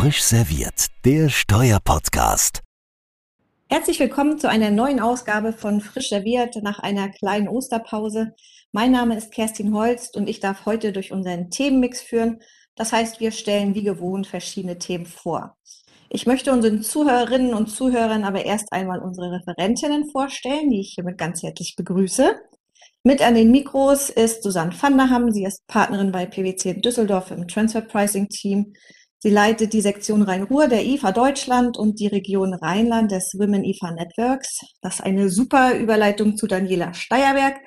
Frisch serviert, der Steuerpodcast. Herzlich willkommen zu einer neuen Ausgabe von Frisch serviert nach einer kleinen Osterpause. Mein Name ist Kerstin Holst und ich darf heute durch unseren Themenmix führen. Das heißt, wir stellen wie gewohnt verschiedene Themen vor. Ich möchte unseren Zuhörerinnen und Zuhörern aber erst einmal unsere Referentinnen vorstellen, die ich hiermit ganz herzlich begrüße. Mit an den Mikros ist Susanne Vanderham. Sie ist Partnerin bei PwC in Düsseldorf im Transfer Pricing Team. Sie leitet die Sektion Rhein-Ruhr der IFA Deutschland und die Region Rheinland des Women IFA Networks. Das ist eine super Überleitung zu Daniela Steierberg,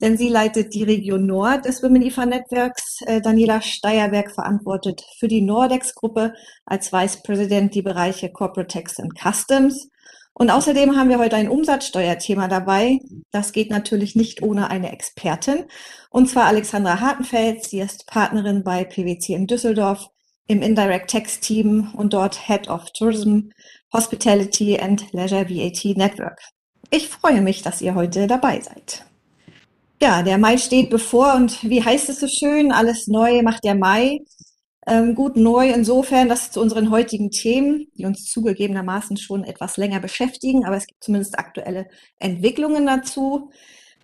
denn sie leitet die Region Nord des Women IFA Networks. Äh, Daniela Steierberg verantwortet für die Nordex-Gruppe als Vice President die Bereiche Corporate Tax and Customs. Und außerdem haben wir heute ein Umsatzsteuerthema dabei. Das geht natürlich nicht ohne eine Expertin. Und zwar Alexandra Hartenfeld. Sie ist Partnerin bei PwC in Düsseldorf im Indirect Tax Team und dort Head of Tourism, Hospitality and Leisure VAT Network. Ich freue mich, dass ihr heute dabei seid. Ja, der Mai steht bevor und wie heißt es so schön? Alles neu macht der Mai. Ähm, gut neu insofern, dass zu unseren heutigen Themen, die uns zugegebenermaßen schon etwas länger beschäftigen, aber es gibt zumindest aktuelle Entwicklungen dazu.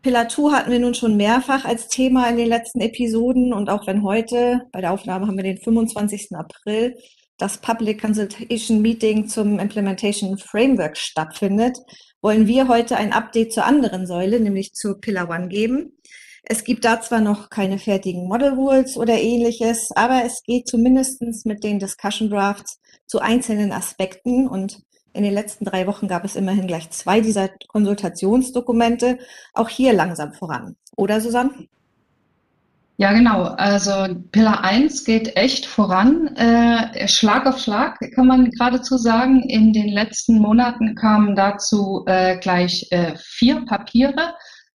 Pillar 2 hatten wir nun schon mehrfach als Thema in den letzten Episoden und auch wenn heute, bei der Aufnahme haben wir den 25. April, das Public Consultation Meeting zum Implementation Framework stattfindet, wollen wir heute ein Update zur anderen Säule, nämlich zur Pillar 1 geben. Es gibt da zwar noch keine fertigen Model Rules oder ähnliches, aber es geht zumindestens mit den Discussion Drafts zu einzelnen Aspekten und in den letzten drei Wochen gab es immerhin gleich zwei dieser Konsultationsdokumente, auch hier langsam voran. Oder Susanne? Ja, genau. Also Pillar 1 geht echt voran. Äh, Schlag auf Schlag kann man geradezu sagen. In den letzten Monaten kamen dazu äh, gleich äh, vier Papiere.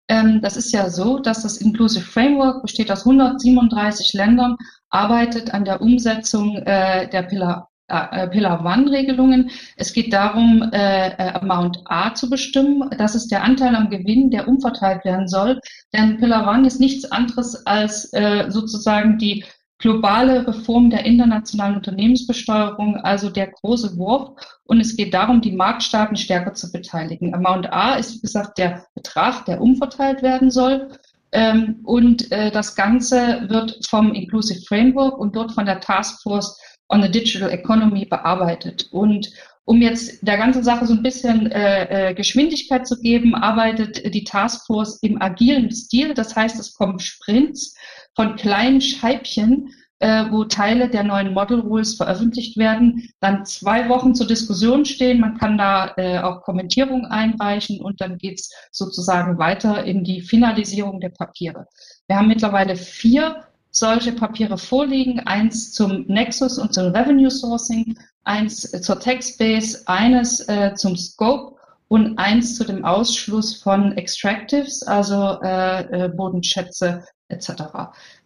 Ähm, das ist ja so, dass das Inclusive Framework besteht aus 137 Ländern, arbeitet an der Umsetzung äh, der Pillar äh, Pillar One-Regelungen. Es geht darum, äh, äh, Amount A zu bestimmen. Das ist der Anteil am Gewinn, der umverteilt werden soll. Denn Pillar One ist nichts anderes als äh, sozusagen die globale Reform der internationalen Unternehmensbesteuerung, also der große Wurf. Und es geht darum, die Marktstaaten stärker zu beteiligen. Amount A ist, wie gesagt, der Betrag, der umverteilt werden soll. Ähm, und äh, das Ganze wird vom Inclusive Framework und dort von der Task Force on the Digital Economy bearbeitet. Und um jetzt der ganzen Sache so ein bisschen äh, äh, Geschwindigkeit zu geben, arbeitet die Taskforce im agilen Stil. Das heißt, es kommen Sprints von kleinen Scheibchen, äh, wo Teile der neuen Model Rules veröffentlicht werden, dann zwei Wochen zur Diskussion stehen. Man kann da äh, auch Kommentierungen einreichen und dann geht's sozusagen weiter in die Finalisierung der Papiere. Wir haben mittlerweile vier solche Papiere vorliegen. Eins zum Nexus und zum Revenue Sourcing, eins zur Textbase, eines äh, zum Scope und eins zu dem Ausschluss von Extractives, also äh, äh, Bodenschätze etc.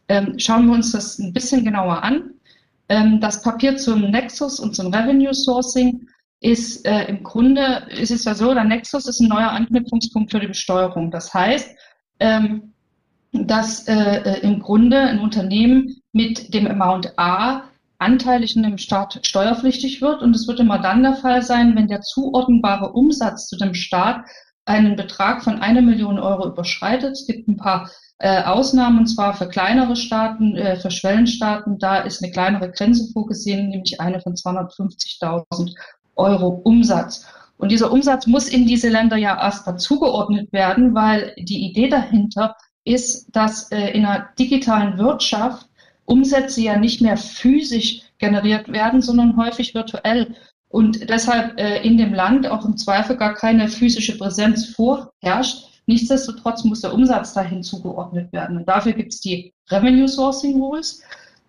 Ähm, schauen wir uns das ein bisschen genauer an. Ähm, das Papier zum Nexus und zum Revenue Sourcing ist äh, im Grunde, ist es ja so, der Nexus ist ein neuer Anknüpfungspunkt für die Besteuerung. Das heißt, ähm, dass äh, äh, im Grunde ein Unternehmen mit dem Amount A anteilig in dem Staat steuerpflichtig wird. Und es wird immer dann der Fall sein, wenn der zuordnenbare Umsatz zu dem Staat einen Betrag von einer Million Euro überschreitet. Es gibt ein paar äh, Ausnahmen, und zwar für kleinere Staaten, äh, für Schwellenstaaten. Da ist eine kleinere Grenze vorgesehen, nämlich eine von 250.000 Euro Umsatz. Und dieser Umsatz muss in diese Länder ja erst dazugeordnet werden, weil die Idee dahinter ist, dass äh, in einer digitalen Wirtschaft Umsätze ja nicht mehr physisch generiert werden, sondern häufig virtuell. Und deshalb äh, in dem Land auch im Zweifel gar keine physische Präsenz vorherrscht. Nichtsdestotrotz muss der Umsatz dahin zugeordnet werden. Und dafür gibt es die Revenue Sourcing Rules.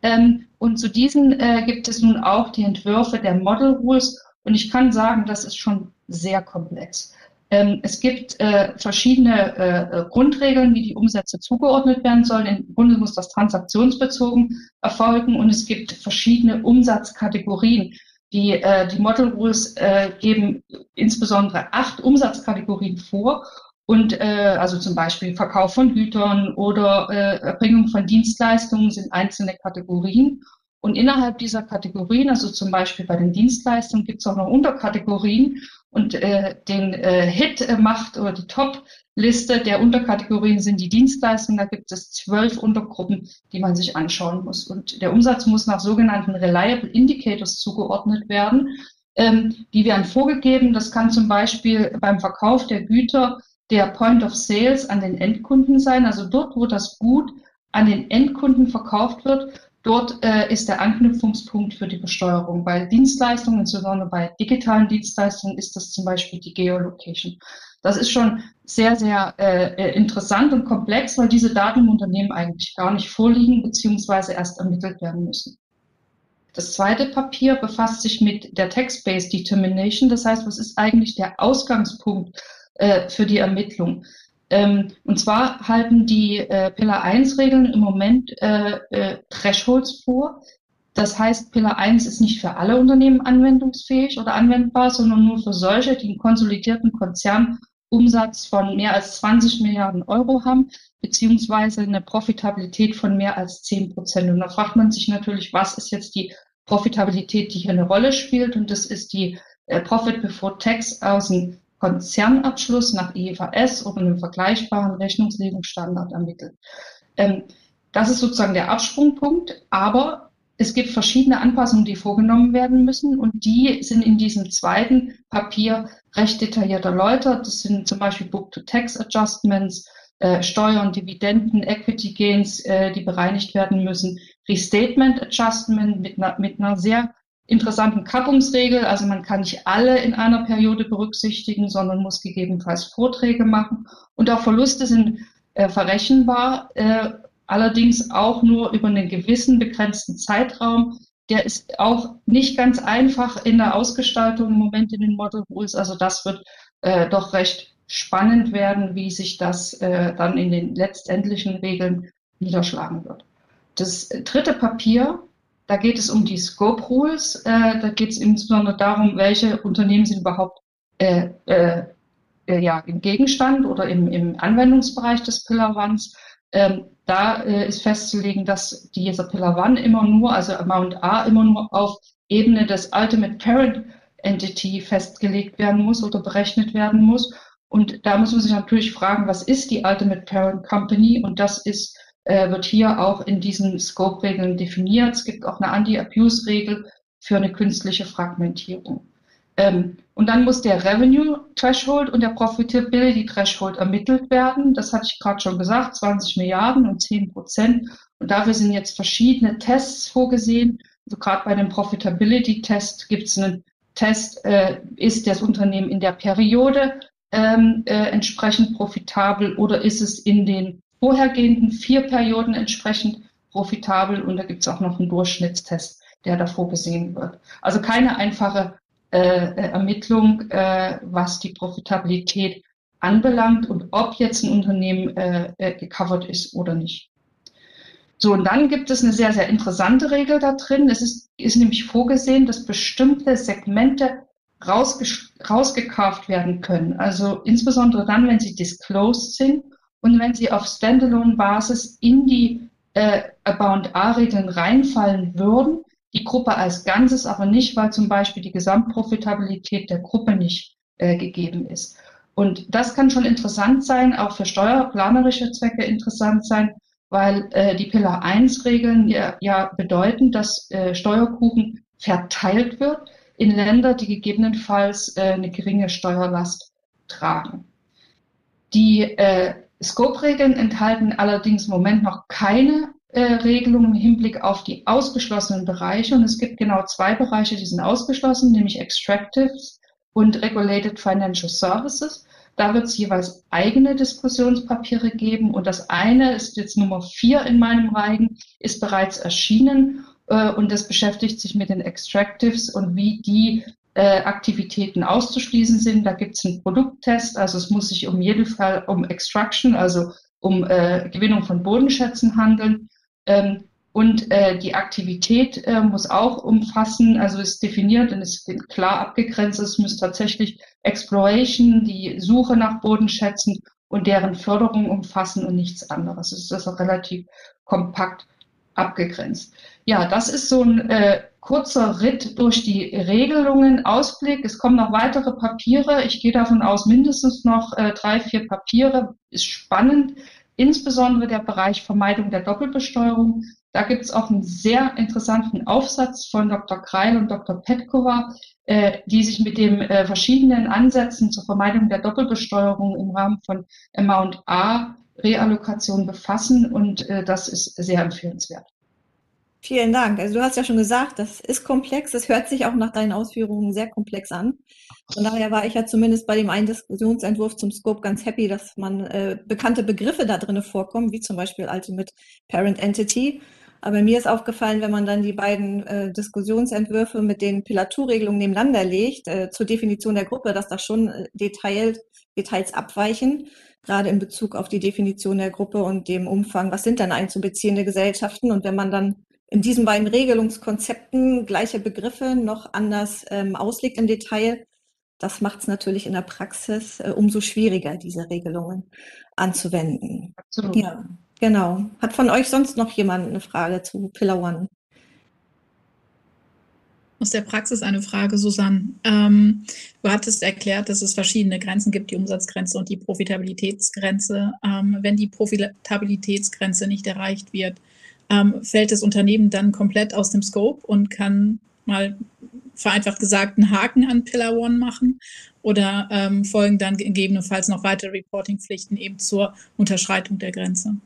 Ähm, und zu diesen äh, gibt es nun auch die Entwürfe der Model Rules. Und ich kann sagen, das ist schon sehr komplex. Ähm, es gibt äh, verschiedene äh, äh, Grundregeln, wie die Umsätze zugeordnet werden sollen. Im Grunde muss das transaktionsbezogen erfolgen und es gibt verschiedene Umsatzkategorien. Die, äh, die Model Rules äh, geben insbesondere acht Umsatzkategorien vor und äh, also zum Beispiel Verkauf von Gütern oder äh, Erbringung von Dienstleistungen sind einzelne Kategorien. Und innerhalb dieser Kategorien, also zum Beispiel bei den Dienstleistungen, gibt es auch noch Unterkategorien. Und äh, den äh, Hit äh, macht oder die Top-Liste der Unterkategorien sind die Dienstleistungen. Da gibt es zwölf Untergruppen, die man sich anschauen muss. Und der Umsatz muss nach sogenannten Reliable Indicators zugeordnet werden. Ähm, die werden vorgegeben. Das kann zum Beispiel beim Verkauf der Güter der Point of Sales an den Endkunden sein. Also dort, wo das Gut an den Endkunden verkauft wird, dort äh, ist der Anknüpfungspunkt für die Besteuerung. Bei Dienstleistungen, insbesondere bei digitalen Dienstleistungen, ist das zum Beispiel die Geolocation. Das ist schon sehr, sehr äh, äh interessant und komplex, weil diese Daten im Unternehmen eigentlich gar nicht vorliegen beziehungsweise erst ermittelt werden müssen. Das zweite Papier befasst sich mit der Text-Based Determination. Das heißt, was ist eigentlich der Ausgangspunkt äh, für die Ermittlung? Ähm, und zwar halten die äh, Pillar 1 Regeln im Moment äh, äh, Thresholds vor. Das heißt, Pillar 1 ist nicht für alle Unternehmen anwendungsfähig oder anwendbar, sondern nur für solche, die einen konsolidierten Konzernumsatz von mehr als 20 Milliarden Euro haben, beziehungsweise eine Profitabilität von mehr als 10 Prozent. Und da fragt man sich natürlich, was ist jetzt die Profitabilität, die hier eine Rolle spielt? Und das ist die äh, Profit before Tax aus dem Konzernabschluss nach IFRS oder einem vergleichbaren Rechnungslegungsstandard ermittelt. Ähm, das ist sozusagen der Absprungpunkt, aber es gibt verschiedene Anpassungen, die vorgenommen werden müssen und die sind in diesem zweiten Papier recht detailliert erläutert. Das sind zum Beispiel Book-to-Tax-Adjustments, äh, Steuern, Dividenden, Equity Gains, äh, die bereinigt werden müssen, Restatement Adjustment mit mit einer sehr interessanten Kappungsregel. Also man kann nicht alle in einer Periode berücksichtigen, sondern muss gegebenenfalls Vorträge machen. Und auch Verluste sind äh, verrechenbar, äh, allerdings auch nur über einen gewissen begrenzten Zeitraum. Der ist auch nicht ganz einfach in der Ausgestaltung im Moment in den Model Rules. Also das wird äh, doch recht spannend werden, wie sich das äh, dann in den letztendlichen Regeln niederschlagen wird. Das dritte Papier da geht es um die Scope Rules. Äh, da geht es insbesondere darum, welche Unternehmen sind überhaupt äh, äh, äh, ja, im Gegenstand oder im, im Anwendungsbereich des Pillar Ones. Ähm, da äh, ist festzulegen, dass dieser Pillar One immer nur, also Amount A immer nur auf Ebene des Ultimate Parent Entity festgelegt werden muss oder berechnet werden muss. Und da muss man sich natürlich fragen, was ist die Ultimate Parent Company? Und das ist äh, wird hier auch in diesen Scope-Regeln definiert. Es gibt auch eine Anti-Abuse-Regel für eine künstliche Fragmentierung. Ähm, und dann muss der Revenue Threshold und der Profitability Threshold ermittelt werden. Das hatte ich gerade schon gesagt, 20 Milliarden und 10 Prozent. Und dafür sind jetzt verschiedene Tests vorgesehen. Also gerade bei dem Profitability Test gibt es einen Test, äh, ist das Unternehmen in der Periode ähm, äh, entsprechend profitabel oder ist es in den vorhergehenden vier Perioden entsprechend profitabel und da gibt es auch noch einen Durchschnittstest, der davor gesehen wird. Also keine einfache äh, äh, Ermittlung, äh, was die Profitabilität anbelangt und ob jetzt ein Unternehmen äh, äh, gecovert ist oder nicht. So, und dann gibt es eine sehr, sehr interessante Regel da drin. Es ist, ist nämlich vorgesehen, dass bestimmte Segmente rausge rausgekauft werden können. Also insbesondere dann, wenn sie disclosed sind und wenn sie auf Standalone-Basis in die äh, About-A-Regeln reinfallen würden, die Gruppe als Ganzes aber nicht, weil zum Beispiel die Gesamtprofitabilität der Gruppe nicht äh, gegeben ist. Und das kann schon interessant sein, auch für steuerplanerische Zwecke interessant sein, weil äh, die Pillar 1 Regeln ja, ja bedeuten, dass äh, Steuerkuchen verteilt wird in Länder, die gegebenenfalls äh, eine geringe Steuerlast tragen. Die äh, Scope-Regeln enthalten allerdings im Moment noch keine äh, Regelung im Hinblick auf die ausgeschlossenen Bereiche. Und es gibt genau zwei Bereiche, die sind ausgeschlossen, nämlich Extractives und Regulated Financial Services. Da wird es jeweils eigene Diskussionspapiere geben. Und das eine ist jetzt Nummer vier in meinem Reigen, ist bereits erschienen. Äh, und das beschäftigt sich mit den Extractives und wie die Aktivitäten auszuschließen sind. Da gibt es einen Produkttest, also es muss sich um jeden Fall um Extraction, also um äh, Gewinnung von Bodenschätzen handeln. Ähm, und äh, die Aktivität äh, muss auch umfassen, also ist definiert und ist klar abgegrenzt. Es muss tatsächlich Exploration, die Suche nach Bodenschätzen und deren Förderung umfassen und nichts anderes. Es ist also relativ kompakt abgegrenzt. Ja, das ist so ein äh, kurzer Ritt durch die Regelungen, Ausblick. Es kommen noch weitere Papiere. Ich gehe davon aus, mindestens noch äh, drei, vier Papiere. Ist spannend. Insbesondere der Bereich Vermeidung der Doppelbesteuerung. Da gibt es auch einen sehr interessanten Aufsatz von Dr. Kreil und Dr. Petkova, äh, die sich mit den äh, verschiedenen Ansätzen zur Vermeidung der Doppelbesteuerung im Rahmen von Amount A Reallokation befassen und äh, das ist sehr empfehlenswert. Vielen Dank. Also du hast ja schon gesagt, das ist komplex. Das hört sich auch nach deinen Ausführungen sehr komplex an. Von daher war ich ja zumindest bei dem einen Diskussionsentwurf zum Scope ganz happy, dass man äh, bekannte Begriffe da drin vorkommen, wie zum Beispiel Ultimate Parent Entity. Aber mir ist aufgefallen, wenn man dann die beiden äh, Diskussionsentwürfe mit den Pilaturregelungen nebeneinander legt, äh, zur Definition der Gruppe, dass da schon äh, Detail, Details abweichen, gerade in Bezug auf die Definition der Gruppe und dem Umfang, was sind dann einzubeziehende Gesellschaften. Und wenn man dann in diesen beiden Regelungskonzepten gleiche Begriffe noch anders ähm, auslegt im Detail, das macht es natürlich in der Praxis äh, umso schwieriger, diese Regelungen anzuwenden. Absolut. Ja, genau. Hat von euch sonst noch jemand eine Frage zu Pillar One? Aus der Praxis eine Frage, Susanne. Ähm, du hattest erklärt, dass es verschiedene Grenzen gibt, die Umsatzgrenze und die Profitabilitätsgrenze. Ähm, wenn die Profitabilitätsgrenze nicht erreicht wird, ähm, fällt das Unternehmen dann komplett aus dem Scope und kann mal vereinfacht gesagt einen Haken an Pillar One machen oder ähm, folgen dann gegebenenfalls noch weitere Reporting-Pflichten eben zur Unterschreitung der Grenze.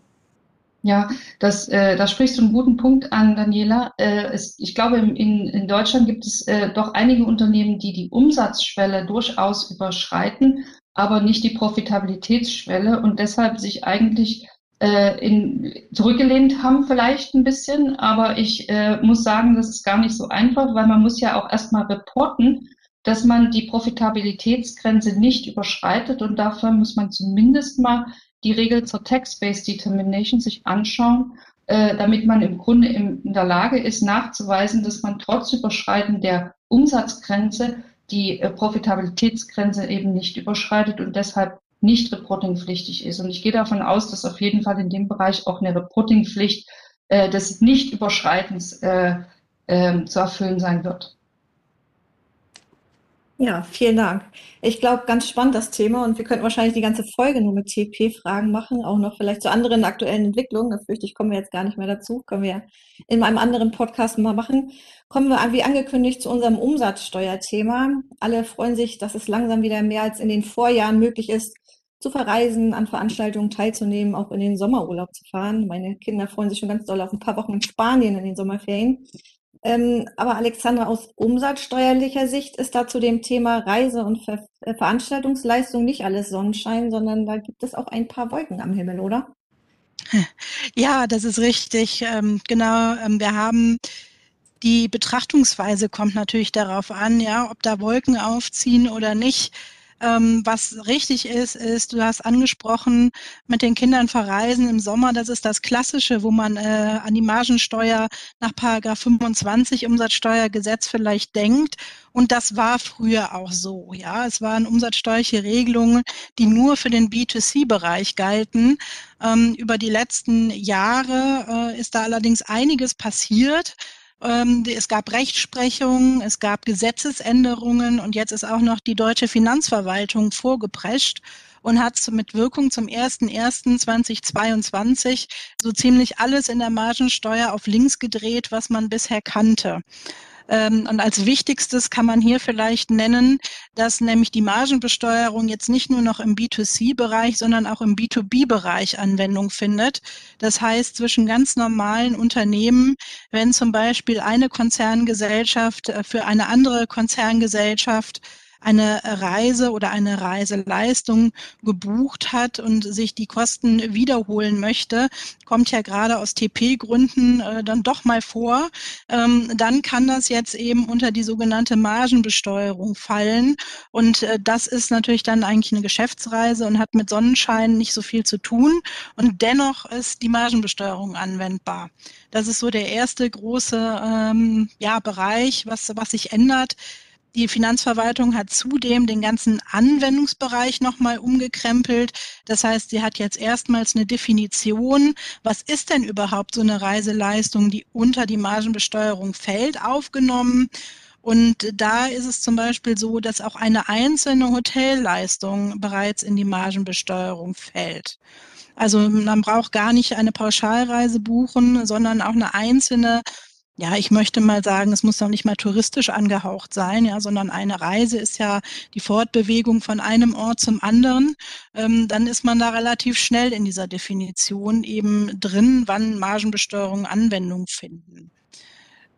Ja, das, äh, da sprichst du einen guten Punkt an, Daniela. Äh, es, ich glaube, in, in Deutschland gibt es äh, doch einige Unternehmen, die die Umsatzschwelle durchaus überschreiten, aber nicht die Profitabilitätsschwelle und deshalb sich eigentlich äh, in, zurückgelehnt haben vielleicht ein bisschen, aber ich äh, muss sagen, das ist gar nicht so einfach, weil man muss ja auch erstmal reporten, dass man die Profitabilitätsgrenze nicht überschreitet und dafür muss man zumindest mal die Regel zur Tax-Based Determination sich anschauen, äh, damit man im Grunde in, in der Lage ist, nachzuweisen, dass man trotz Überschreiten der Umsatzgrenze die äh, Profitabilitätsgrenze eben nicht überschreitet und deshalb nicht reportingpflichtig ist. Und ich gehe davon aus, dass auf jeden Fall in dem Bereich auch eine Reportingpflicht äh, des Nichtüberschreitens äh, äh, zu erfüllen sein wird. Ja, vielen Dank. Ich glaube, ganz spannend das Thema und wir könnten wahrscheinlich die ganze Folge nur mit TP-Fragen machen, auch noch vielleicht zu anderen aktuellen Entwicklungen. Da fürchte ich, kommen wir jetzt gar nicht mehr dazu. Können wir in einem anderen Podcast mal machen. Kommen wir, wie angekündigt, zu unserem Umsatzsteuerthema. Alle freuen sich, dass es langsam wieder mehr als in den Vorjahren möglich ist, zu verreisen, an Veranstaltungen teilzunehmen, auch in den Sommerurlaub zu fahren. Meine Kinder freuen sich schon ganz doll auf ein paar Wochen in Spanien in den Sommerferien. Ähm, aber Alexandra, aus umsatzsteuerlicher Sicht ist da zu dem Thema Reise- und Ver äh, Veranstaltungsleistung nicht alles Sonnenschein, sondern da gibt es auch ein paar Wolken am Himmel, oder? Ja, das ist richtig. Ähm, genau, ähm, wir haben die Betrachtungsweise kommt natürlich darauf an, ja, ob da Wolken aufziehen oder nicht. Ähm, was richtig ist, ist, du hast angesprochen, mit den Kindern verreisen im Sommer, das ist das Klassische, wo man äh, an die Margensteuer nach Paragraph 25 Umsatzsteuergesetz vielleicht denkt. Und das war früher auch so. Ja, es waren umsatzsteuerliche Regelungen, die nur für den B2C-Bereich galten. Ähm, über die letzten Jahre äh, ist da allerdings einiges passiert. Ähm, es gab Rechtsprechung, es gab Gesetzesänderungen und jetzt ist auch noch die deutsche Finanzverwaltung vorgeprescht und hat mit Wirkung zum 01.01.2022 so ziemlich alles in der Margensteuer auf links gedreht, was man bisher kannte. Ähm, und als wichtigstes kann man hier vielleicht nennen, dass nämlich die Margenbesteuerung jetzt nicht nur noch im B2C-Bereich, sondern auch im B2B-Bereich Anwendung findet. Das heißt, zwischen ganz normalen Unternehmen, wenn zum Beispiel eine Konzerngesellschaft äh, für eine andere Konzerngesellschaft eine Reise oder eine Reiseleistung gebucht hat und sich die Kosten wiederholen möchte, kommt ja gerade aus TP-Gründen äh, dann doch mal vor, ähm, dann kann das jetzt eben unter die sogenannte Margenbesteuerung fallen. Und äh, das ist natürlich dann eigentlich eine Geschäftsreise und hat mit Sonnenschein nicht so viel zu tun. Und dennoch ist die Margenbesteuerung anwendbar. Das ist so der erste große ähm, ja, Bereich, was, was sich ändert. Die Finanzverwaltung hat zudem den ganzen Anwendungsbereich nochmal umgekrempelt. Das heißt, sie hat jetzt erstmals eine Definition, was ist denn überhaupt so eine Reiseleistung, die unter die Margenbesteuerung fällt, aufgenommen. Und da ist es zum Beispiel so, dass auch eine einzelne Hotelleistung bereits in die Margenbesteuerung fällt. Also man braucht gar nicht eine Pauschalreise buchen, sondern auch eine einzelne ja, ich möchte mal sagen, es muss doch nicht mal touristisch angehaucht sein, ja, sondern eine Reise ist ja die Fortbewegung von einem Ort zum anderen. Ähm, dann ist man da relativ schnell in dieser Definition eben drin, wann Margenbesteuerung Anwendung finden.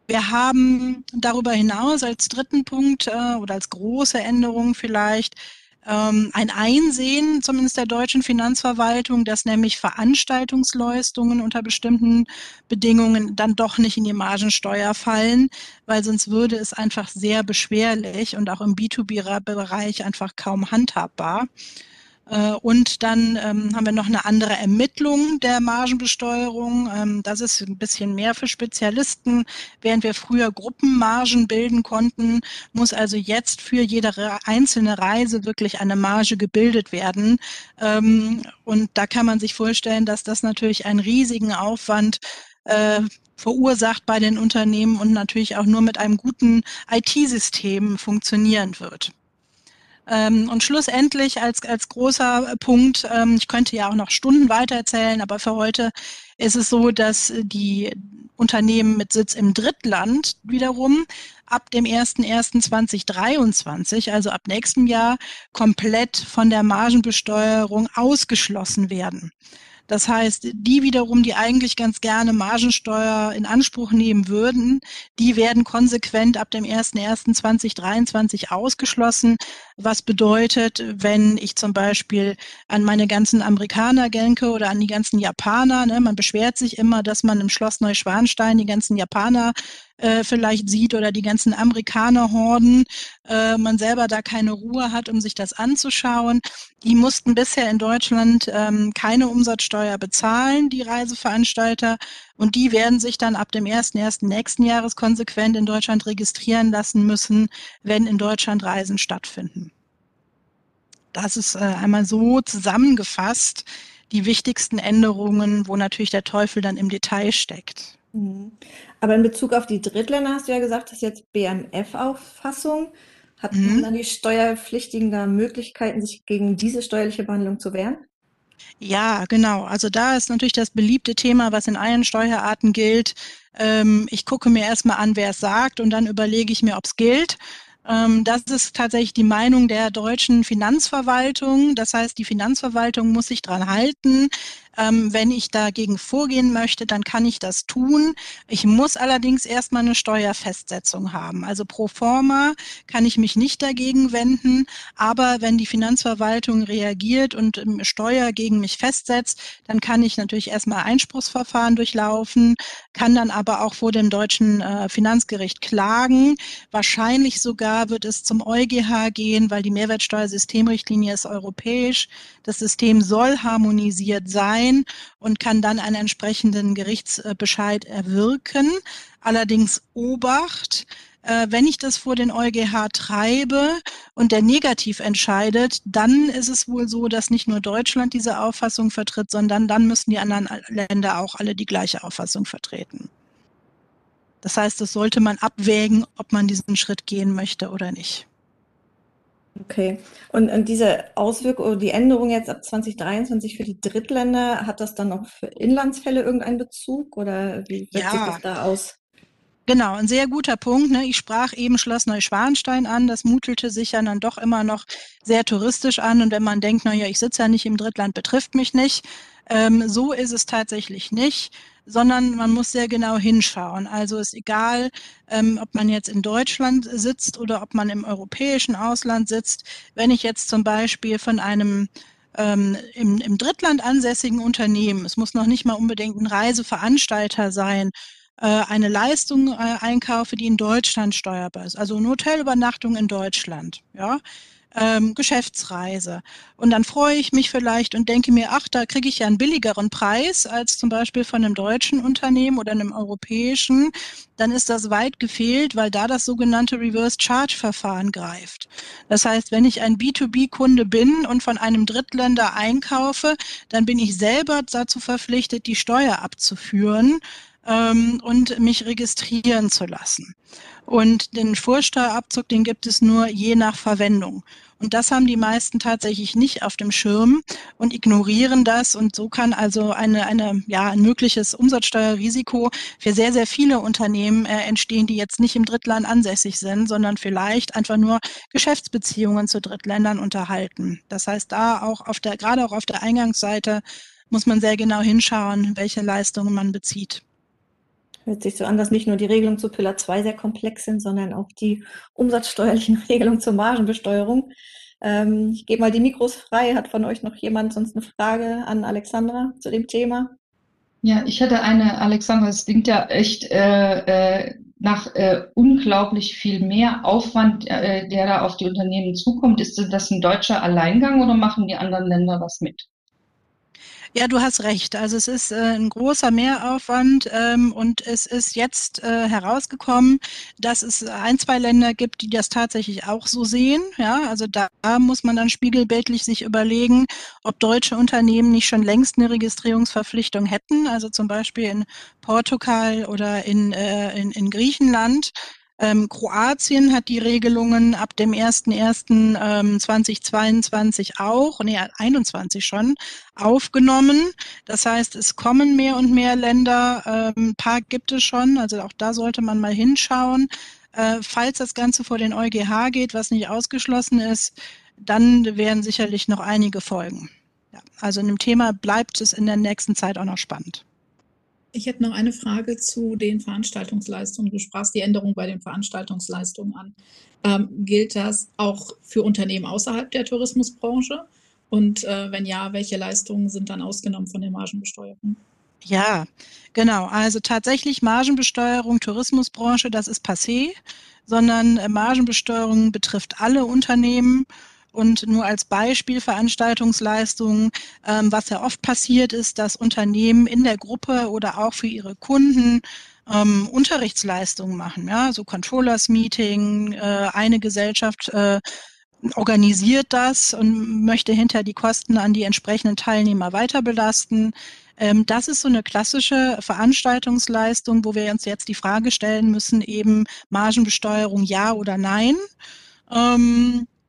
Wir haben darüber hinaus als dritten Punkt äh, oder als große Änderung vielleicht ähm, ein Einsehen, zumindest der deutschen Finanzverwaltung, dass nämlich Veranstaltungsleistungen unter bestimmten Bedingungen dann doch nicht in die Margensteuer fallen, weil sonst würde es einfach sehr beschwerlich und auch im B2B-Bereich einfach kaum handhabbar. Äh, und dann ähm, haben wir noch eine andere Ermittlung der Margenbesteuerung. Ähm, das ist ein bisschen mehr für Spezialisten. Während wir früher Gruppenmargen bilden konnten, muss also jetzt für jede einzelne Reise wirklich eine Marge gebildet werden. Ähm, und da kann man sich vorstellen, dass das natürlich einen riesigen Aufwand äh, verursacht bei den Unternehmen und natürlich auch nur mit einem guten IT-System funktionieren wird. Ähm, und schlussendlich als, als großer Punkt, ähm, ich könnte ja auch noch Stunden weiter erzählen, aber für heute ist es so, dass die Unternehmen mit Sitz im Drittland wiederum ab dem 01.01.2023, also ab nächstem Jahr, komplett von der Margenbesteuerung ausgeschlossen werden. Das heißt, die wiederum, die eigentlich ganz gerne Margensteuer in Anspruch nehmen würden, die werden konsequent ab dem 01.01.2023 ausgeschlossen. Was bedeutet, wenn ich zum Beispiel an meine ganzen Amerikaner denke oder an die ganzen Japaner, ne, man beschwert sich immer, dass man im Schloss Neuschwanstein die ganzen Japaner äh, vielleicht sieht oder die ganzen Amerikaner-Horden, äh, man selber da keine Ruhe hat, um sich das anzuschauen. Die mussten bisher in Deutschland ähm, keine Umsatzsteuer bezahlen, die Reiseveranstalter. Und die werden sich dann ab dem 1.1. nächsten Jahres konsequent in Deutschland registrieren lassen müssen, wenn in Deutschland Reisen stattfinden. Das ist äh, einmal so zusammengefasst die wichtigsten Änderungen, wo natürlich der Teufel dann im Detail steckt. Mhm. Aber in Bezug auf die Drittländer hast du ja gesagt, das ist jetzt BMF-Auffassung. Hat mhm. dann die Steuerpflichtigen da Möglichkeiten, sich gegen diese steuerliche Behandlung zu wehren? Ja, genau. Also da ist natürlich das beliebte Thema, was in allen Steuerarten gilt. Ähm, ich gucke mir erstmal an, wer es sagt und dann überlege ich mir, ob es gilt. Ähm, das ist tatsächlich die Meinung der deutschen Finanzverwaltung. Das heißt, die Finanzverwaltung muss sich dran halten, ähm, wenn ich dagegen vorgehen möchte, dann kann ich das tun. Ich muss allerdings erstmal eine Steuerfestsetzung haben. Also pro forma kann ich mich nicht dagegen wenden. Aber wenn die Finanzverwaltung reagiert und ähm, Steuer gegen mich festsetzt, dann kann ich natürlich erstmal Einspruchsverfahren durchlaufen, kann dann aber auch vor dem deutschen äh, Finanzgericht klagen. Wahrscheinlich sogar wird es zum EuGH gehen, weil die Mehrwertsteuersystemrichtlinie ist europäisch. Das System soll harmonisiert sein ein und kann dann einen entsprechenden Gerichtsbescheid erwirken. Allerdings Obacht, äh, wenn ich das vor den EuGH treibe und der negativ entscheidet, dann ist es wohl so, dass nicht nur Deutschland diese Auffassung vertritt, sondern dann müssen die anderen Länder auch alle die gleiche Auffassung vertreten. Das heißt, das sollte man abwägen, ob man diesen Schritt gehen möchte oder nicht. Okay. Und, und diese Auswirkung, die Änderung jetzt ab 2023 für die Drittländer, hat das dann auch für Inlandsfälle irgendeinen Bezug oder wie wirkt sich das da aus? Genau, ein sehr guter Punkt. Ne? Ich sprach eben Schloss Neuschwanstein an. Das mutelte sich ja dann doch immer noch sehr touristisch an. Und wenn man denkt, na ja, ich sitze ja nicht im Drittland, betrifft mich nicht. Ähm, so ist es tatsächlich nicht sondern man muss sehr genau hinschauen. Also ist egal, ähm, ob man jetzt in Deutschland sitzt oder ob man im europäischen Ausland sitzt. Wenn ich jetzt zum Beispiel von einem ähm, im, im Drittland ansässigen Unternehmen, es muss noch nicht mal unbedingt ein Reiseveranstalter sein, äh, eine Leistung äh, einkaufe, die in Deutschland steuerbar ist, also eine Hotelübernachtung in Deutschland, ja, ähm, Geschäftsreise. Und dann freue ich mich vielleicht und denke mir, ach, da kriege ich ja einen billigeren Preis als zum Beispiel von einem deutschen Unternehmen oder einem europäischen. Dann ist das weit gefehlt, weil da das sogenannte Reverse Charge Verfahren greift. Das heißt, wenn ich ein B2B-Kunde bin und von einem Drittländer einkaufe, dann bin ich selber dazu verpflichtet, die Steuer abzuführen ähm, und mich registrieren zu lassen. Und den Vorsteuerabzug, den gibt es nur je nach Verwendung. Und das haben die meisten tatsächlich nicht auf dem Schirm und ignorieren das. Und so kann also eine, eine, ja, ein mögliches Umsatzsteuerrisiko für sehr, sehr viele Unternehmen äh, entstehen, die jetzt nicht im Drittland ansässig sind, sondern vielleicht einfach nur Geschäftsbeziehungen zu Drittländern unterhalten. Das heißt, da auch auf der, gerade auch auf der Eingangsseite muss man sehr genau hinschauen, welche Leistungen man bezieht. Hört sich so an, dass nicht nur die Regelungen zu Pillar 2 sehr komplex sind, sondern auch die umsatzsteuerlichen Regelungen zur Margenbesteuerung. Ähm, ich gebe mal die Mikros frei. Hat von euch noch jemand sonst eine Frage an Alexandra zu dem Thema? Ja, ich hätte eine, Alexandra, es klingt ja echt äh, äh, nach äh, unglaublich viel mehr Aufwand, äh, der da auf die Unternehmen zukommt. Ist das ein deutscher Alleingang oder machen die anderen Länder was mit? Ja, du hast recht. Also es ist äh, ein großer Mehraufwand ähm, und es ist jetzt äh, herausgekommen, dass es ein, zwei Länder gibt, die das tatsächlich auch so sehen. Ja, also da, muss man dann spiegelbildlich sich überlegen, ob deutsche Unternehmen nicht schon längst eine Registrierungsverpflichtung hätten. Also zum Beispiel in Portugal oder in, äh, in, in Griechenland. Ähm, Kroatien hat die Regelungen ab dem 01.01.2022 ähm, auch, nee, 21 schon, aufgenommen. Das heißt, es kommen mehr und mehr Länder, ähm, ein paar gibt es schon, also auch da sollte man mal hinschauen. Äh, falls das Ganze vor den EuGH geht, was nicht ausgeschlossen ist, dann werden sicherlich noch einige folgen. Ja, also in dem Thema bleibt es in der nächsten Zeit auch noch spannend. Ich hätte noch eine Frage zu den Veranstaltungsleistungen. Du sprachst die Änderung bei den Veranstaltungsleistungen an. Ähm, gilt das auch für Unternehmen außerhalb der Tourismusbranche? Und äh, wenn ja, welche Leistungen sind dann ausgenommen von der Margenbesteuerung? Ja, genau. Also tatsächlich Margenbesteuerung, Tourismusbranche, das ist passé, sondern äh, Margenbesteuerung betrifft alle Unternehmen und nur als Beispiel Veranstaltungsleistungen, ähm, was ja oft passiert ist, dass Unternehmen in der Gruppe oder auch für ihre Kunden ähm, Unterrichtsleistungen machen, ja, so Controllers Meeting, äh, eine Gesellschaft äh, organisiert das und möchte hinter die Kosten an die entsprechenden Teilnehmer weiter belasten. Ähm, das ist so eine klassische Veranstaltungsleistung, wo wir uns jetzt die Frage stellen müssen, eben Margenbesteuerung ja oder nein.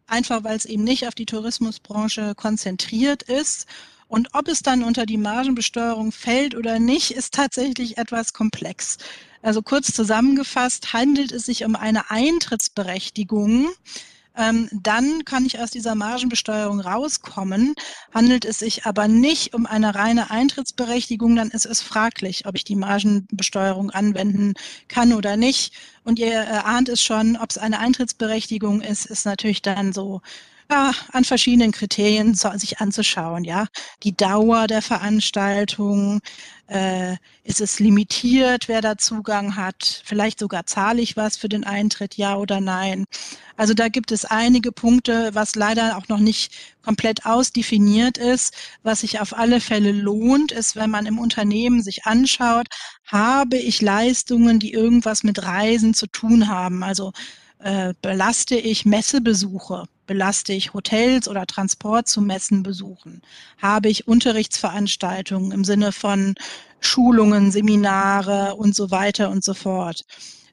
Einfach weil es eben nicht auf die Tourismusbranche konzentriert ist. Und ob es dann unter die Margenbesteuerung fällt oder nicht, ist tatsächlich etwas komplex. Also kurz zusammengefasst handelt es sich um eine Eintrittsberechtigung, dann kann ich aus dieser Margenbesteuerung rauskommen. Handelt es sich aber nicht um eine reine Eintrittsberechtigung, dann ist es fraglich, ob ich die Margenbesteuerung anwenden kann oder nicht. Und ihr ahnt es schon, ob es eine Eintrittsberechtigung ist, ist natürlich dann so ja, an verschiedenen Kriterien sich anzuschauen. Ja, die Dauer der Veranstaltung, äh, ist es limitiert, wer da Zugang hat? Vielleicht sogar zahle ich was für den Eintritt, ja oder nein? Also da gibt es einige Punkte, was leider auch noch nicht komplett ausdefiniert ist. Was sich auf alle Fälle lohnt, ist, wenn man im Unternehmen sich anschaut, habe ich Leistungen, die irgendwas mit Reisen zu tun haben? Also äh, belaste ich Messebesuche? Belaste ich Hotels oder Transport zu Messen besuchen? Habe ich Unterrichtsveranstaltungen im Sinne von Schulungen, Seminare und so weiter und so fort?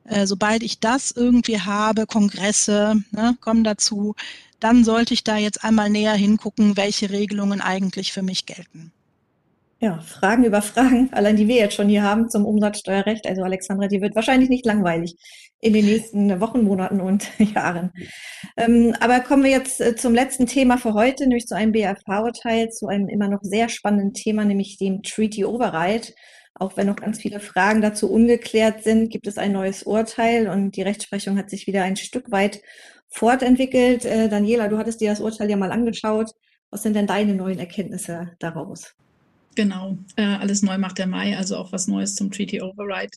Äh, sobald ich das irgendwie habe, Kongresse ne, kommen dazu, dann sollte ich da jetzt einmal näher hingucken, welche Regelungen eigentlich für mich gelten. Ja, Fragen über Fragen, allein die wir jetzt schon hier haben zum Umsatzsteuerrecht. Also Alexandra, die wird wahrscheinlich nicht langweilig in den nächsten Wochen, Monaten und Jahren. Ähm, aber kommen wir jetzt äh, zum letzten Thema für heute, nämlich zu einem BFH-Urteil, zu einem immer noch sehr spannenden Thema, nämlich dem Treaty Override. Auch wenn noch ganz viele Fragen dazu ungeklärt sind, gibt es ein neues Urteil und die Rechtsprechung hat sich wieder ein Stück weit fortentwickelt. Äh, Daniela, du hattest dir das Urteil ja mal angeschaut. Was sind denn deine neuen Erkenntnisse daraus? Genau, äh, alles neu macht der Mai, also auch was Neues zum Treaty Override.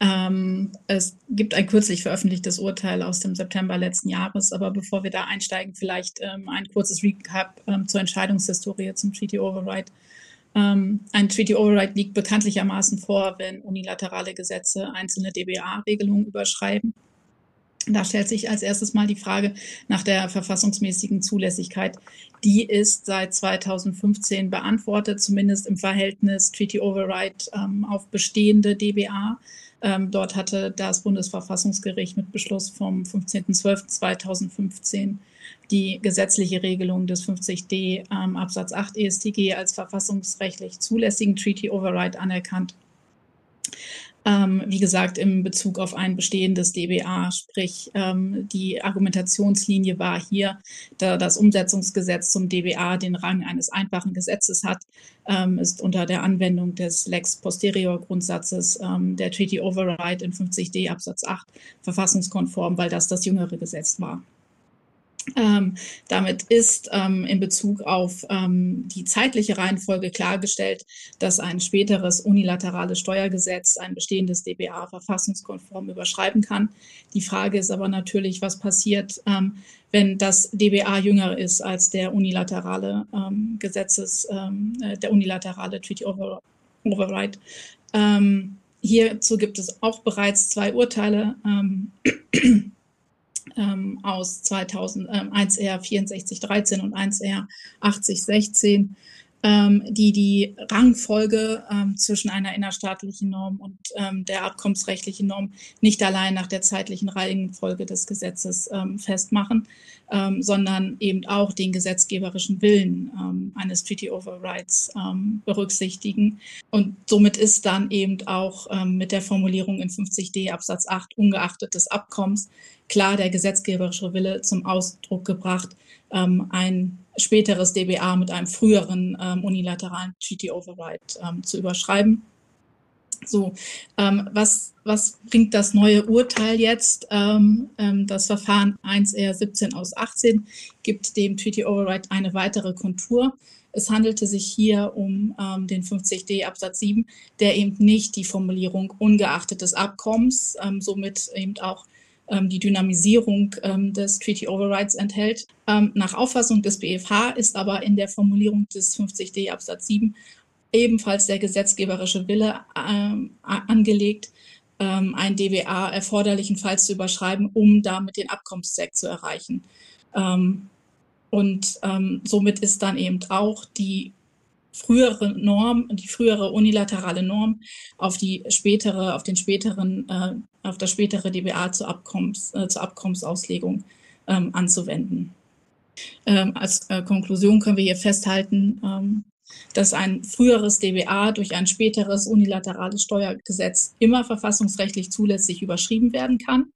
Ähm, es gibt ein kürzlich veröffentlichtes Urteil aus dem September letzten Jahres, aber bevor wir da einsteigen, vielleicht ähm, ein kurzes Recap ähm, zur Entscheidungshistorie zum Treaty Override. Ähm, ein Treaty Override liegt bekanntlichermaßen vor, wenn unilaterale Gesetze einzelne DBA-Regelungen überschreiben. Da stellt sich als erstes mal die Frage nach der verfassungsmäßigen Zulässigkeit. Die ist seit 2015 beantwortet, zumindest im Verhältnis Treaty Override ähm, auf bestehende DBA. Ähm, dort hatte das Bundesverfassungsgericht mit Beschluss vom 15.12.2015 die gesetzliche Regelung des 50d ähm, Absatz 8 ESTG als verfassungsrechtlich zulässigen Treaty Override anerkannt ähm, wie gesagt, im Bezug auf ein bestehendes DBA. Sprich, ähm, die Argumentationslinie war hier, da das Umsetzungsgesetz zum DBA den Rang eines einfachen Gesetzes hat, ähm, ist unter der Anwendung des Lex Posterior Grundsatzes ähm, der Treaty Override in 50d Absatz 8 verfassungskonform, weil das das jüngere Gesetz war. Ähm, damit ist ähm, in Bezug auf ähm, die zeitliche Reihenfolge klargestellt, dass ein späteres unilaterales Steuergesetz ein bestehendes DBA verfassungskonform überschreiben kann. Die Frage ist aber natürlich, was passiert, ähm, wenn das DBA jünger ist als der unilaterale ähm, Gesetzes, ähm, äh, der unilaterale Treaty Over Override. hierzu gibt es auch bereits zwei Urteile ähm, aus 2000, ähm, 1R 6413 und 1R 8016, ähm, die die Rangfolge ähm, zwischen einer innerstaatlichen Norm und ähm, der abkommensrechtlichen Norm nicht allein nach der zeitlichen Reihenfolge des Gesetzes ähm, festmachen, ähm, sondern eben auch den gesetzgeberischen Willen ähm, eines Treaty Overrides ähm, berücksichtigen. Und somit ist dann eben auch ähm, mit der Formulierung in 50d Absatz 8 ungeachtet des Abkommens klar der gesetzgeberische Wille zum Ausdruck gebracht, ähm, ein späteres DBA mit einem früheren ähm, unilateralen Treaty Override zu überschreiben. So, ähm, was, was bringt das neue Urteil jetzt? Ähm, ähm, das Verfahren 1R 17 aus 18 gibt dem Treaty Override eine weitere Kontur. Es handelte sich hier um ähm, den 50d Absatz 7, der eben nicht die Formulierung ungeachtet des Abkommens, ähm, somit eben auch ähm, die Dynamisierung des Treaty Overrides enthält. nach Auffassung des BFH ist aber in der Formulierung des 50d Absatz 7 ebenfalls der gesetzgeberische Wille ähm, angelegt, ähm, ein DWA erforderlichenfalls zu überschreiben, um damit den Abkommenszweck zu erreichen. Ähm, und ähm, somit ist dann eben auch die frühere Norm, die frühere unilaterale Norm auf die spätere, auf den späteren, äh, auf das spätere DBA zur, Abkommens, äh, zur Abkommensauslegung ähm, anzuwenden. Ähm, als äh, Konklusion können wir hier festhalten, ähm, dass ein früheres DBA durch ein späteres unilaterales Steuergesetz immer verfassungsrechtlich zulässig überschrieben werden kann.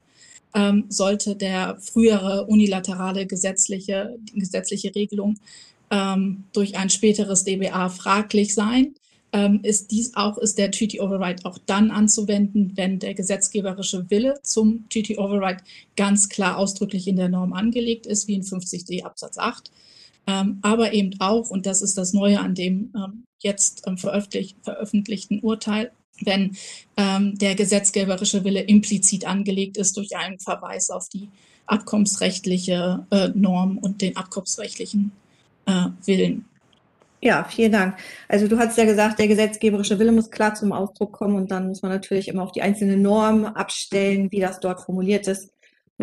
Ähm, sollte der frühere unilaterale gesetzliche, gesetzliche Regelung ähm, durch ein späteres DBA fraglich sein, ähm, ist dies auch, ist der Treaty Override auch dann anzuwenden, wenn der gesetzgeberische Wille zum Treaty Override ganz klar ausdrücklich in der Norm angelegt ist, wie in 50d Absatz 8 ähm, aber eben auch, und das ist das Neue an dem ähm, jetzt ähm, veröffentlich, veröffentlichten Urteil, wenn ähm, der gesetzgeberische Wille implizit angelegt ist durch einen Verweis auf die abkommensrechtliche äh, Norm und den abkommensrechtlichen äh, Willen. Ja, vielen Dank. Also du hast ja gesagt, der gesetzgeberische Wille muss klar zum Ausdruck kommen und dann muss man natürlich immer auf die einzelne Norm abstellen, wie das dort formuliert ist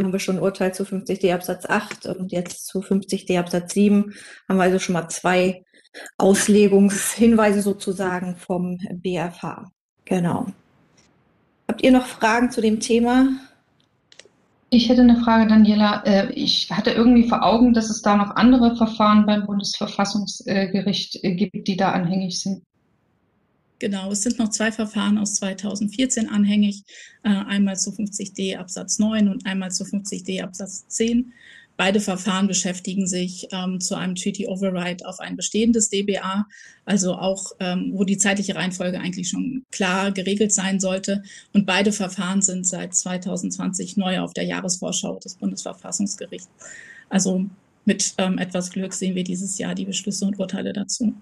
haben wir schon ein Urteil zu 50d Absatz 8 und jetzt zu 50d Absatz 7 haben wir also schon mal zwei Auslegungshinweise sozusagen vom BFH. Genau. Habt ihr noch Fragen zu dem Thema? Ich hätte eine Frage, Daniela. Äh, ich hatte irgendwie vor Augen, dass es da noch andere Verfahren beim Bundesverfassungsgericht äh, gibt, die da anhängig sind. Genau, es sind noch zwei Verfahren aus 2014 anhängig, äh, einmal zu 50d Absatz 9 und einmal zu 50d Absatz 10. Beide Verfahren beschäftigen sich ähm, zu einem Treaty Override auf ein bestehendes DBA, also auch, ähm, wo die zeitliche Reihenfolge eigentlich schon klar geregelt sein sollte. Und beide Verfahren sind seit 2020 neu auf der Jahresvorschau des Bundesverfassungsgerichts. Also mit ähm, etwas Glück sehen wir dieses Jahr die Beschlüsse und Urteile dazu.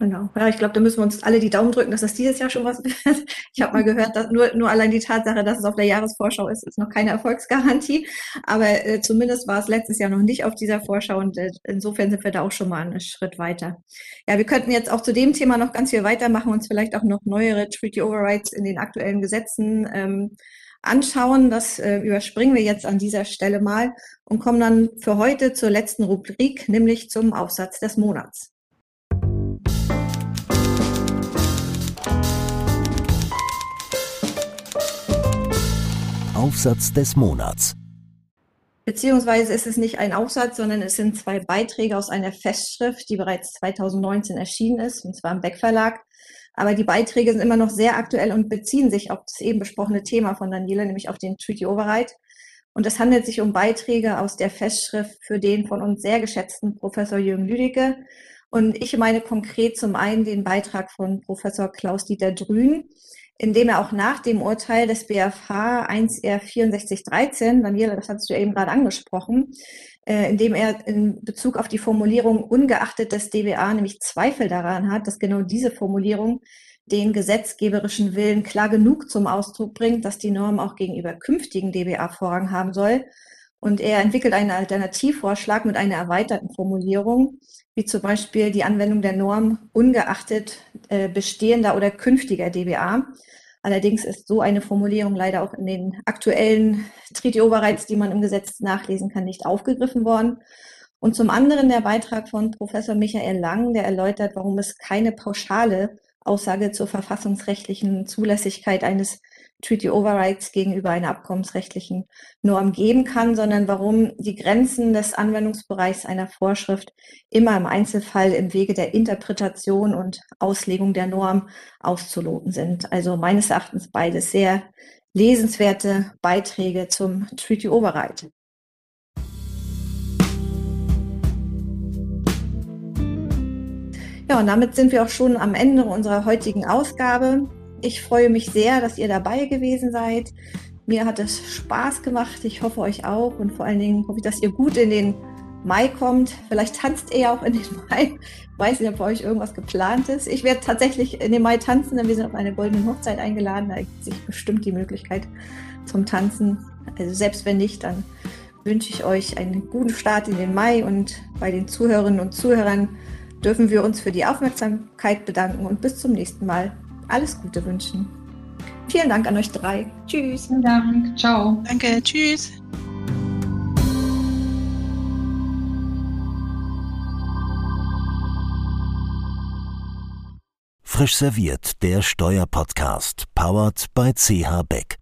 Genau. Ja, ich glaube, da müssen wir uns alle die Daumen drücken, dass das dieses Jahr schon was wird. Ich habe mal gehört, dass nur, nur allein die Tatsache, dass es auf der Jahresvorschau ist, ist noch keine Erfolgsgarantie. Aber äh, zumindest war es letztes Jahr noch nicht auf dieser Vorschau und äh, insofern sind wir da auch schon mal einen Schritt weiter. Ja, wir könnten jetzt auch zu dem Thema noch ganz viel weitermachen, uns vielleicht auch noch neuere Treaty Overrides in den aktuellen Gesetzen ähm, anschauen. Das äh, überspringen wir jetzt an dieser Stelle mal und kommen dann für heute zur letzten Rubrik, nämlich zum Aufsatz des Monats. Aufsatz des Monats. Beziehungsweise ist es nicht ein Aufsatz, sondern es sind zwei Beiträge aus einer Festschrift, die bereits 2019 erschienen ist, und zwar im Beck Verlag. Aber die Beiträge sind immer noch sehr aktuell und beziehen sich auf das eben besprochene Thema von Daniela, nämlich auf den Treaty Override. Und es handelt sich um Beiträge aus der Festschrift für den von uns sehr geschätzten Professor Jürgen Lüdecke. Und ich meine konkret zum einen den Beitrag von Professor Klaus-Dieter Drün, indem er auch nach dem Urteil des BFH 1R 6413, Daniela, das hast du ja eben gerade angesprochen, äh, indem er in Bezug auf die Formulierung ungeachtet des DBA nämlich Zweifel daran hat, dass genau diese Formulierung den gesetzgeberischen Willen klar genug zum Ausdruck bringt, dass die Norm auch gegenüber künftigen DBA Vorrang haben soll. Und er entwickelt einen Alternativvorschlag mit einer erweiterten Formulierung, wie zum Beispiel die Anwendung der Norm ungeachtet äh, bestehender oder künftiger DBA. Allerdings ist so eine Formulierung leider auch in den aktuellen Treaty Overrides, die man im Gesetz nachlesen kann, nicht aufgegriffen worden. Und zum anderen der Beitrag von Professor Michael Lang, der erläutert, warum es keine pauschale Aussage zur verfassungsrechtlichen Zulässigkeit eines Treaty Overrides gegenüber einer abkommensrechtlichen Norm geben kann, sondern warum die Grenzen des Anwendungsbereichs einer Vorschrift immer im Einzelfall im Wege der Interpretation und Auslegung der Norm auszuloten sind. Also meines Erachtens beides sehr lesenswerte Beiträge zum Treaty Override. Ja, und damit sind wir auch schon am Ende unserer heutigen Ausgabe. Ich freue mich sehr, dass ihr dabei gewesen seid. Mir hat es Spaß gemacht. Ich hoffe euch auch. Und vor allen Dingen hoffe ich, dass ihr gut in den Mai kommt. Vielleicht tanzt ihr auch in den Mai. Ich weiß nicht, ob bei euch irgendwas geplant ist. Ich werde tatsächlich in den Mai tanzen, denn wir sind auf eine goldene Hochzeit eingeladen. Da gibt sich bestimmt die Möglichkeit zum Tanzen. Also selbst wenn nicht, dann wünsche ich euch einen guten Start in den Mai und bei den Zuhörerinnen und Zuhörern dürfen wir uns für die Aufmerksamkeit bedanken und bis zum nächsten Mal alles Gute wünschen. Vielen Dank an euch drei. Tschüss. Vielen Dank. Ciao. Danke. Tschüss. Frisch serviert, der Steuerpodcast, powered by CH Beck.